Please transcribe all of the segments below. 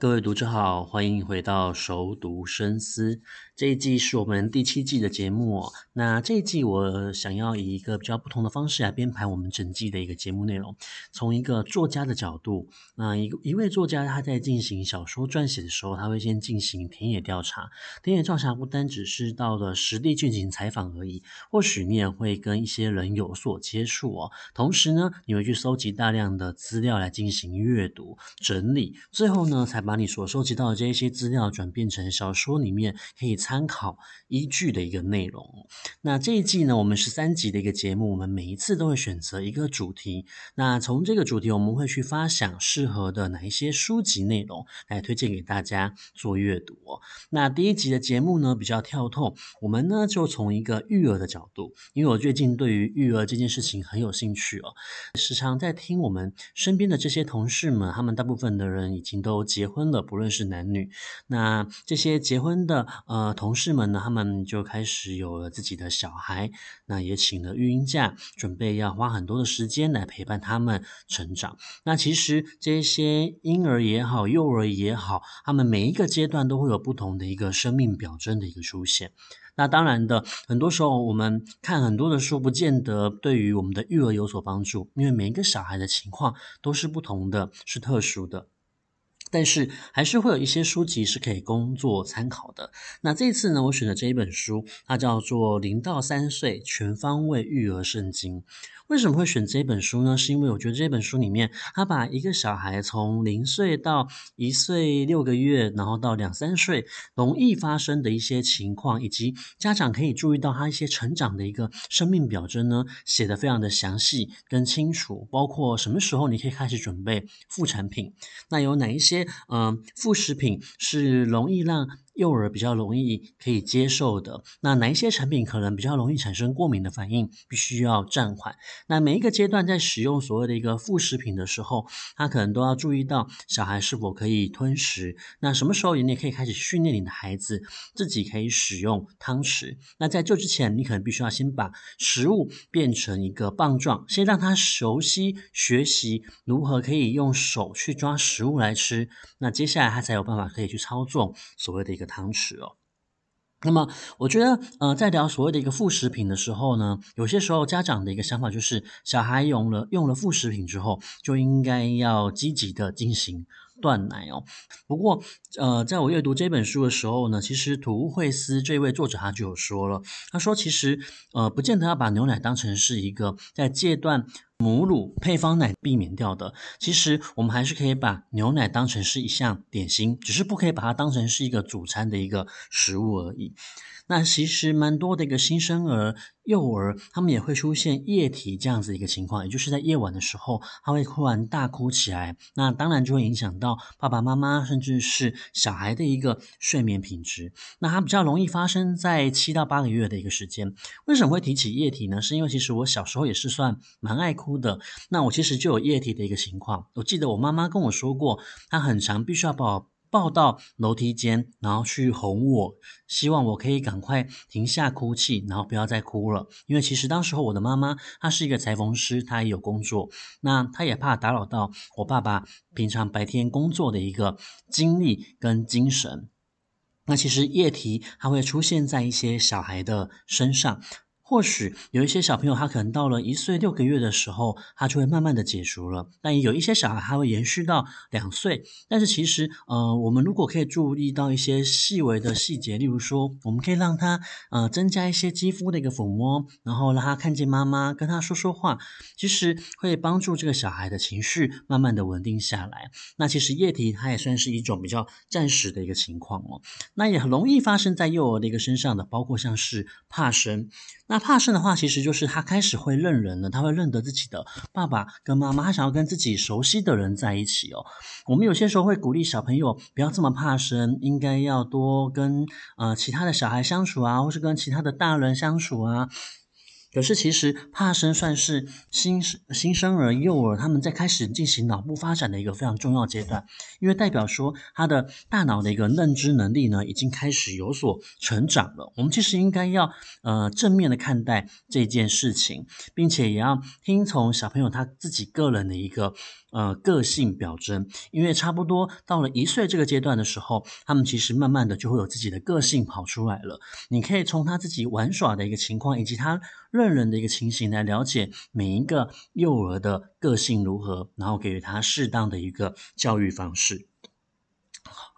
各位读者好，欢迎回到熟读深思。这一季是我们第七季的节目。那这一季我想要以一个比较不同的方式来编排我们整季的一个节目内容。从一个作家的角度，那一一位作家他在进行小说撰写的时候，他会先进行田野调查。田野调查不单只是到了实地进行采访而已，或许你也会跟一些人有所接触哦。同时呢，你会去搜集大量的资料来进行阅读整理，最后呢，才把把你所收集到的这一些资料转变成小说里面可以参考依据的一个内容。那这一季呢，我们是三集的一个节目，我们每一次都会选择一个主题。那从这个主题，我们会去发想适合的哪一些书籍内容来推荐给大家做阅读。那第一集的节目呢，比较跳痛，我们呢就从一个育儿的角度，因为我最近对于育儿这件事情很有兴趣哦，时常在听我们身边的这些同事们，他们大部分的人已经都结婚了，不论是男女。那这些结婚的呃同事们呢，他们就开始有了自己的小孩，那也请了育婴假，准备要花很多的时间来陪伴他们成长。那其实这些婴儿也好，幼儿也好，他们每一个阶段都会有不同的一个生命表征的一个出现。那当然的，很多时候我们看很多的书，不见得对于我们的育儿有所帮助，因为每一个小孩的情况都是不同的，是特殊的。但是还是会有一些书籍是可以供作参考的。那这次呢，我选的这一本书，它叫做《零到三岁全方位育儿圣经》。为什么会选这本书呢？是因为我觉得这本书里面，他把一个小孩从零岁到一岁六个月，然后到两三岁，容易发生的一些情况，以及家长可以注意到他一些成长的一个生命表征呢，写得非常的详细跟清楚。包括什么时候你可以开始准备副产品，那有哪一些嗯、副食品是容易让幼儿比较容易可以接受的，那哪一些产品可能比较容易产生过敏的反应，必须要暂缓。那每一个阶段在使用所谓的一个副食品的时候，他可能都要注意到小孩是否可以吞食。那什么时候你也可以开始训练你的孩子自己可以使用汤匙？那在这之前，你可能必须要先把食物变成一个棒状，先让他熟悉学习如何可以用手去抓食物来吃。那接下来他才有办法可以去操纵所谓的个。汤匙哦，那么我觉得，呃，在聊所谓的一个副食品的时候呢，有些时候家长的一个想法就是，小孩用了用了副食品之后，就应该要积极的进行断奶哦。不过，呃，在我阅读这本书的时候呢，其实土屋惠司这位作者他就有说了，他说其实，呃，不见得要把牛奶当成是一个在戒断。母乳配方奶避免掉的，其实我们还是可以把牛奶当成是一项点心，只是不可以把它当成是一个主餐的一个食物而已。那其实蛮多的一个新生儿、幼儿，他们也会出现夜啼这样子一个情况，也就是在夜晚的时候，他会突然大哭起来。那当然就会影响到爸爸妈妈甚至是小孩的一个睡眠品质。那它比较容易发生在七到八个月的一个时间。为什么会提起夜啼呢？是因为其实我小时候也是算蛮爱哭的。那我其实就有夜啼的一个情况。我记得我妈妈跟我说过，她很常必须要把我抱到楼梯间，然后去哄我，希望我可以赶快停下哭泣，然后不要再哭了。因为其实当时候我的妈妈她是一个裁缝师，她也有工作，那她也怕打扰到我爸爸平常白天工作的一个精力跟精神。那其实液体它会出现在一些小孩的身上。或许有一些小朋友，他可能到了一岁六个月的时候，他就会慢慢的解除了。但也有一些小孩，他会延续到两岁。但是其实，呃，我们如果可以注意到一些细微的细节，例如说，我们可以让他呃增加一些肌肤的一个抚摸，然后让他看见妈妈，跟他说说话，其实会帮助这个小孩的情绪慢慢的稳定下来。那其实液体它也算是一种比较暂时的一个情况哦。那也很容易发生在幼儿的一个身上的，包括像是怕生。那怕生的话，其实就是他开始会认人了，他会认得自己的爸爸跟妈妈，他想要跟自己熟悉的人在一起哦。我们有些时候会鼓励小朋友不要这么怕生，应该要多跟呃其他的小孩相处啊，或是跟其他的大人相处啊。可是其实帕生算是新生新生儿幼儿他们在开始进行脑部发展的一个非常重要阶段，因为代表说他的大脑的一个认知能力呢已经开始有所成长了。我们其实应该要呃正面的看待这件事情，并且也要听从小朋友他自己个人的一个。呃，个性表征，因为差不多到了一岁这个阶段的时候，他们其实慢慢的就会有自己的个性跑出来了。你可以从他自己玩耍的一个情况，以及他认人的一个情形来了解每一个幼儿的个性如何，然后给予他适当的一个教育方式。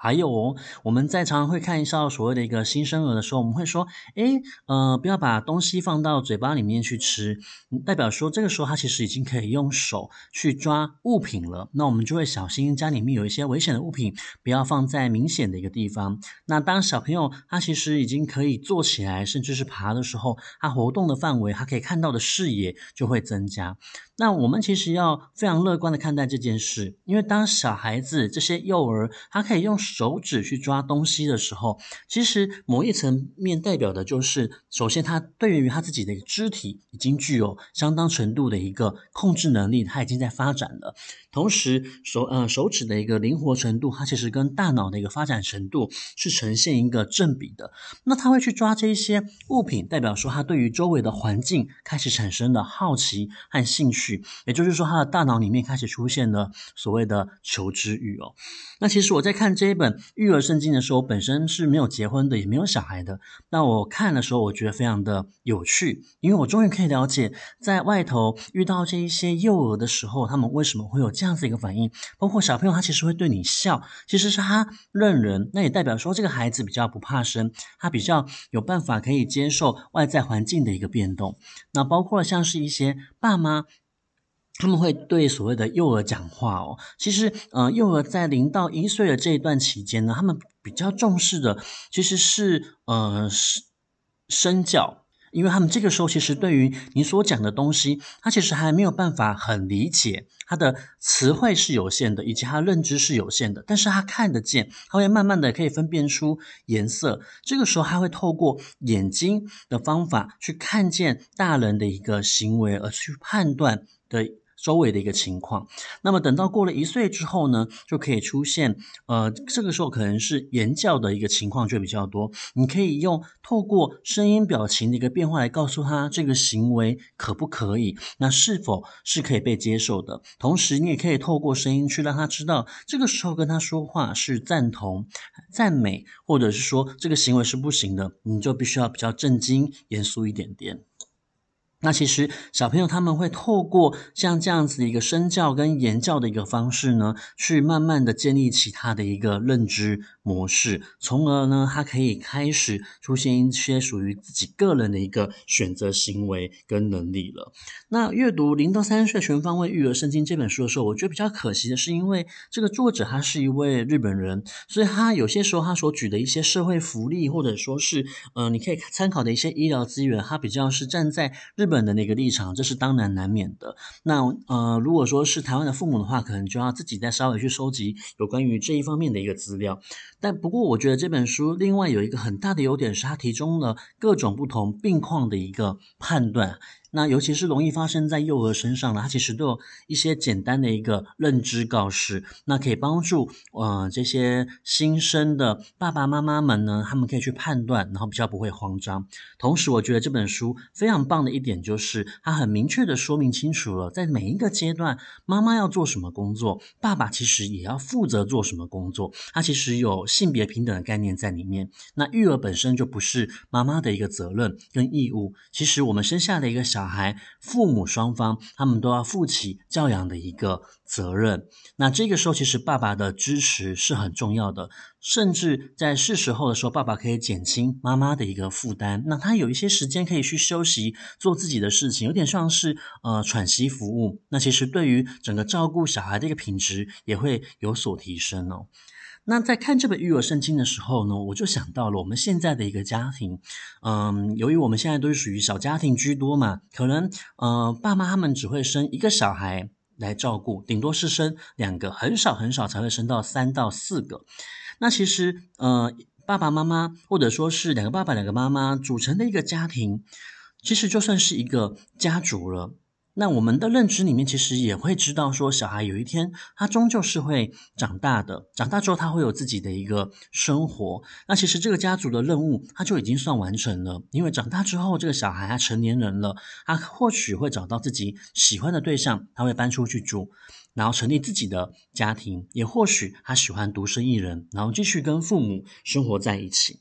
还有哦，我们在常常会看一下所谓的一个新生儿的时候，我们会说，诶，呃，不要把东西放到嘴巴里面去吃，代表说这个时候他其实已经可以用手去抓物品了。那我们就会小心家里面有一些危险的物品，不要放在明显的一个地方。那当小朋友他其实已经可以坐起来，甚至是爬的时候，他活动的范围，他可以看到的视野就会增加。那我们其实要非常乐观的看待这件事，因为当小孩子这些幼儿，他可以用手手指去抓东西的时候，其实某一层面代表的就是，首先他对于他自己的肢体已经具有相当程度的一个控制能力，他已经在发展了。同时手呃手指的一个灵活程度，它其实跟大脑的一个发展程度是呈现一个正比的。那他会去抓这一些物品，代表说他对于周围的环境开始产生了好奇和兴趣。也就是说，他的大脑里面开始出现了所谓的求知欲哦。那其实我在看这一本本育儿圣经的时候，本身是没有结婚的，也没有小孩的。那我看的时候，我觉得非常的有趣，因为我终于可以了解，在外头遇到这一些幼儿的时候，他们为什么会有这样子一个反应。包括小朋友，他其实会对你笑，其实是他认人，那也代表说这个孩子比较不怕生，他比较有办法可以接受外在环境的一个变动。那包括像是一些爸妈。他们会对所谓的幼儿讲话哦，其实，呃，幼儿在零到一岁的这一段期间呢，他们比较重视的其实是呃身身教，因为他们这个时候其实对于你所讲的东西，他其实还没有办法很理解，他的词汇是有限的，以及他认知是有限的，但是他看得见，他会慢慢的可以分辨出颜色，这个时候他会透过眼睛的方法去看见大人的一个行为，而去判断的。周围的一个情况，那么等到过了一岁之后呢，就可以出现，呃，这个时候可能是言教的一个情况就比较多。你可以用透过声音、表情的一个变化来告诉他这个行为可不可以，那是否是可以被接受的。同时，你也可以透过声音去让他知道，这个时候跟他说话是赞同、赞美，或者是说这个行为是不行的，你就必须要比较震惊、严肃一点点。那其实小朋友他们会透过像这样子的一个身教跟言教的一个方式呢，去慢慢的建立起他的一个认知模式，从而呢，他可以开始出现一些属于自己个人的一个选择行为跟能力了。那阅读《零到三岁全方位育儿圣经》这本书的时候，我觉得比较可惜的是，因为这个作者他是一位日本人，所以他有些时候他所举的一些社会福利或者说是呃，你可以参考的一些医疗资源，他比较是站在日本。的那个立场，这是当然难免的。那呃，如果说是台湾的父母的话，可能就要自己再稍微去收集有关于这一方面的一个资料。但不过，我觉得这本书另外有一个很大的优点是，它提供了各种不同病况的一个判断。那尤其是容易发生在幼儿身上的，它其实都有一些简单的一个认知告示，那可以帮助呃这些新生的爸爸妈妈们呢，他们可以去判断，然后比较不会慌张。同时，我觉得这本书非常棒的一点就是，它很明确的说明清楚了，在每一个阶段，妈妈要做什么工作，爸爸其实也要负责做什么工作。它其实有性别平等的概念在里面。那育儿本身就不是妈妈的一个责任跟义务，其实我们生下的一个小。小孩父母双方，他们都要负起教养的一个责任。那这个时候，其实爸爸的支持是很重要的，甚至在是时候的时候，爸爸可以减轻妈妈的一个负担。那他有一些时间可以去休息，做自己的事情，有点像是呃喘息服务。那其实对于整个照顾小孩的一个品质，也会有所提升哦。那在看这本育儿圣经的时候呢，我就想到了我们现在的一个家庭，嗯，由于我们现在都是属于小家庭居多嘛，可能呃爸妈他们只会生一个小孩来照顾，顶多是生两个，很少很少才会生到三到四个。那其实呃爸爸妈妈或者说是两个爸爸两个妈妈组成的一个家庭，其实就算是一个家族了。那我们的认知里面，其实也会知道说，小孩有一天他终究是会长大的，长大之后他会有自己的一个生活。那其实这个家族的任务，他就已经算完成了，因为长大之后，这个小孩他成年人了，他或许会找到自己喜欢的对象，他会搬出去住，然后成立自己的家庭，也或许他喜欢独身一人，然后继续跟父母生活在一起。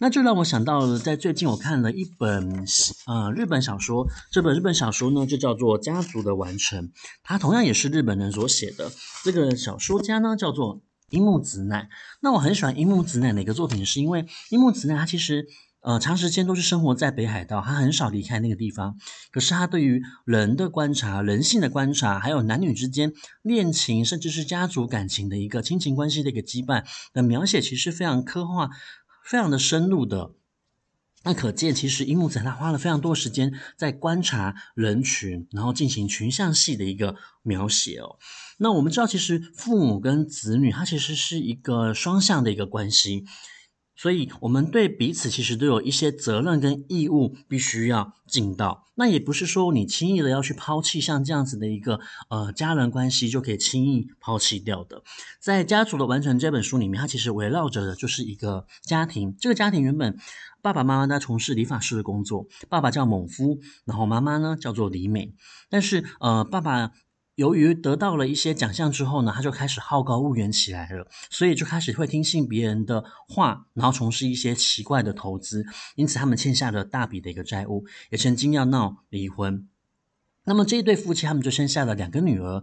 那就让我想到了，在最近我看了一本呃日本小说，这本日本小说呢就叫做《家族的完成》，它同样也是日本人所写的。这个小说家呢叫做樱木子奈。那我很喜欢樱木子奈的一个作品，是因为樱木子奈他其实呃长时间都是生活在北海道，他很少离开那个地方。可是他对于人的观察、人性的观察，还有男女之间恋情，甚至是家族感情的一个亲情关系的一个羁绊的描写，其实非常刻画。非常的深入的，那可见其实樱木子他花了非常多时间在观察人群，然后进行群像戏的一个描写哦。那我们知道，其实父母跟子女，他其实是一个双向的一个关系。所以，我们对彼此其实都有一些责任跟义务，必须要尽到。那也不是说你轻易的要去抛弃像这样子的一个呃家人关系，就可以轻易抛弃掉的。在《家族的完成》这本书里面，它其实围绕着的就是一个家庭。这个家庭原本爸爸妈妈在从事理发师的工作，爸爸叫猛夫，然后妈妈呢叫做李美。但是呃，爸爸。由于得到了一些奖项之后呢，他就开始好高骛远起来了，所以就开始会听信别人的话，然后从事一些奇怪的投资，因此他们欠下了大笔的一个债务，也曾经要闹离婚。那么这一对夫妻他们就生下了两个女儿，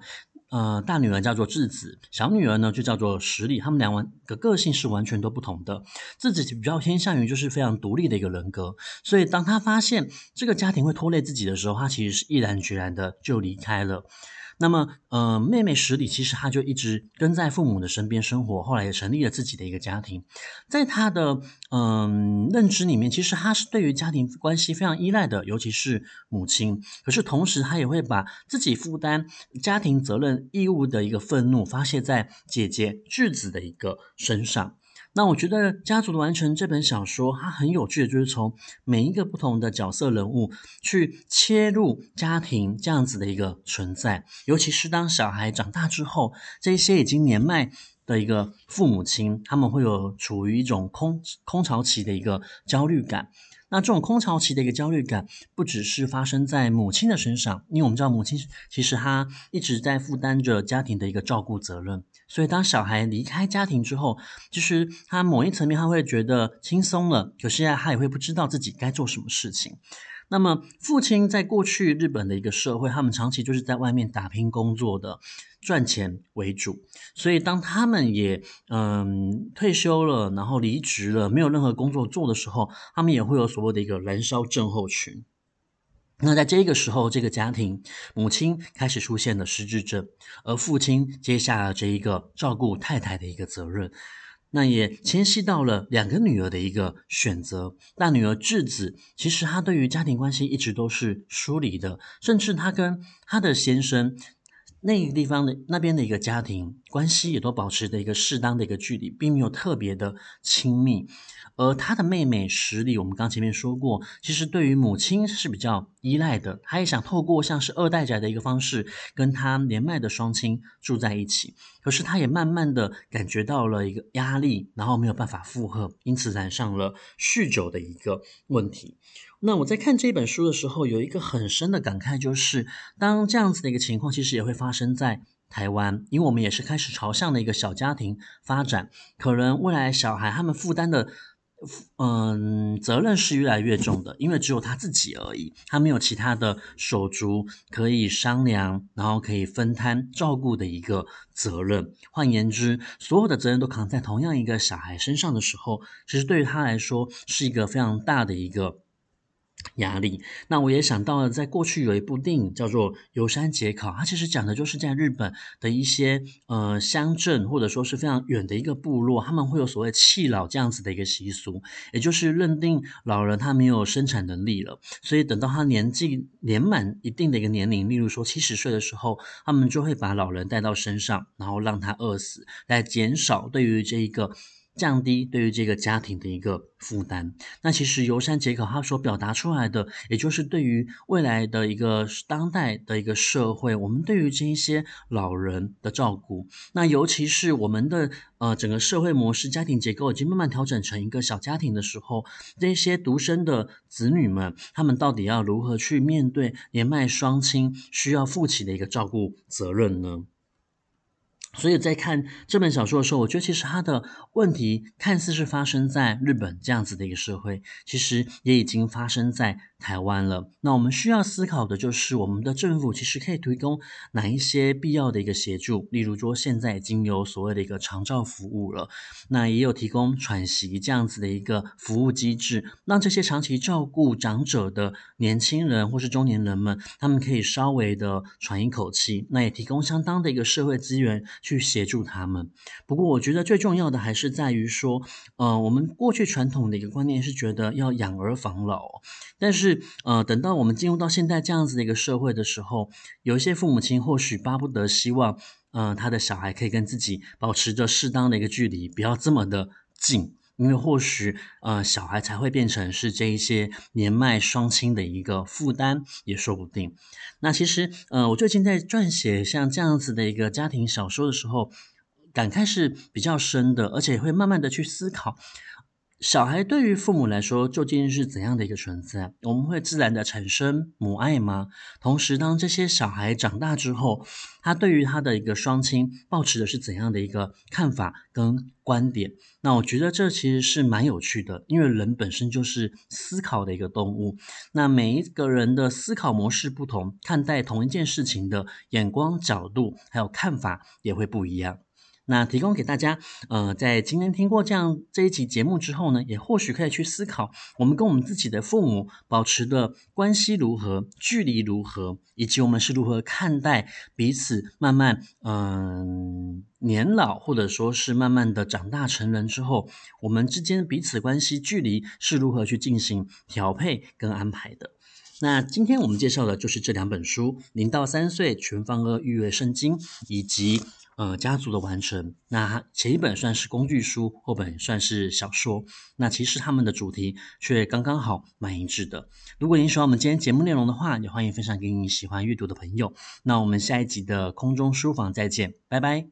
呃，大女儿叫做智子，小女儿呢就叫做实里。他们两个个性是完全都不同的，智子比较偏向于就是非常独立的一个人格，所以当他发现这个家庭会拖累自己的时候，他其实是毅然决然的就离开了。那么，呃，妹妹十里其实她就一直跟在父母的身边生活，后来也成立了自己的一个家庭。在她的嗯、认知里面，其实她是对于家庭关系非常依赖的，尤其是母亲。可是同时，她也会把自己负担家庭责任义务的一个愤怒发泄在姐姐智子的一个身上。那我觉得《家族的完成》这本小说，它很有趣的，就是从每一个不同的角色人物去切入家庭这样子的一个存在，尤其是当小孩长大之后，这些已经年迈的一个父母亲，他们会有处于一种空空巢期的一个焦虑感。那这种空巢期的一个焦虑感，不只是发生在母亲的身上，因为我们知道母亲其实她一直在负担着家庭的一个照顾责任。所以当小孩离开家庭之后，就是他某一层面他会觉得轻松了，可是他也会不知道自己该做什么事情。那么父亲在过去日本的一个社会，他们长期就是在外面打拼工作的，赚钱为主。所以当他们也嗯退休了，然后离职了，没有任何工作做的时候，他们也会有所谓的一个燃烧症候群。那在这个时候，这个家庭母亲开始出现了失智症，而父亲接下了这一个照顾太太的一个责任。那也牵系到了两个女儿的一个选择。大女儿智子，其实她对于家庭关系一直都是疏离的，甚至她跟她的先生那个地方的那边的一个家庭关系也都保持着一个适当的一个距离，并没有特别的亲密。而他的妹妹实里，我们刚前面说过，其实对于母亲是比较依赖的，他也想透过像是二代宅的一个方式，跟他年迈的双亲住在一起。可是他也慢慢的感觉到了一个压力，然后没有办法负荷，因此染上了酗酒的一个问题。那我在看这本书的时候，有一个很深的感慨，就是当这样子的一个情况，其实也会发生在台湾，因为我们也是开始朝向的一个小家庭发展，可能未来小孩他们负担的。嗯，责任是越来越重的，因为只有他自己而已，他没有其他的手足可以商量，然后可以分摊照顾的一个责任。换言之，所有的责任都扛在同样一个小孩身上的时候，其实对于他来说是一个非常大的一个。压力。那我也想到了，在过去有一部电影叫做《游山节考》，它其实讲的就是在日本的一些呃乡镇，或者说是非常远的一个部落，他们会有所谓弃老这样子的一个习俗，也就是认定老人他没有生产能力了，所以等到他年纪年满一定的一个年龄，例如说七十岁的时候，他们就会把老人带到身上，然后让他饿死，来减少对于这一个降低对于这个家庭的一个负担。那其实尤山杰考他所表达出来的，也就是对于未来的一个当代的一个社会，我们对于这一些老人的照顾，那尤其是我们的呃整个社会模式、家庭结构已经慢慢调整成一个小家庭的时候，这些独生的子女们，他们到底要如何去面对年迈双亲需要负起的一个照顾责任呢？所以在看这本小说的时候，我觉得其实他的问题看似是发生在日本这样子的一个社会，其实也已经发生在台湾了。那我们需要思考的就是，我们的政府其实可以提供哪一些必要的一个协助，例如说现在已经有所谓的一个长照服务了，那也有提供喘息这样子的一个服务机制，让这些长期照顾长者的年轻人或是中年人们，他们可以稍微的喘一口气，那也提供相当的一个社会资源。去协助他们。不过，我觉得最重要的还是在于说，呃，我们过去传统的一个观念是觉得要养儿防老，但是，呃，等到我们进入到现在这样子的一个社会的时候，有一些父母亲或许巴不得希望，呃，他的小孩可以跟自己保持着适当的一个距离，不要这么的近。因为或许，呃，小孩才会变成是这一些年迈双亲的一个负担，也说不定。那其实，呃，我最近在撰写像这样子的一个家庭小说的时候，感慨是比较深的，而且会慢慢的去思考。小孩对于父母来说究竟是怎样的一个存在？我们会自然的产生母爱吗？同时，当这些小孩长大之后，他对于他的一个双亲抱持的是怎样的一个看法跟观点？那我觉得这其实是蛮有趣的，因为人本身就是思考的一个动物。那每一个人的思考模式不同，看待同一件事情的眼光角度还有看法也会不一样。那提供给大家，呃，在今天听过这样这一集节目之后呢，也或许可以去思考，我们跟我们自己的父母保持的关系如何，距离如何，以及我们是如何看待彼此慢慢，嗯、年老或者说是慢慢的长大成人之后，我们之间彼此关系距离是如何去进行调配跟安排的。那今天我们介绍的就是这两本书，《零到三岁全方位育儿圣经》以及。呃，家族的完成，那前一本算是工具书，后本算是小说。那其实他们的主题却刚刚好，蛮一致的。如果您喜欢我们今天节目内容的话，也欢迎分享给你喜欢阅读的朋友。那我们下一集的空中书房再见，拜拜。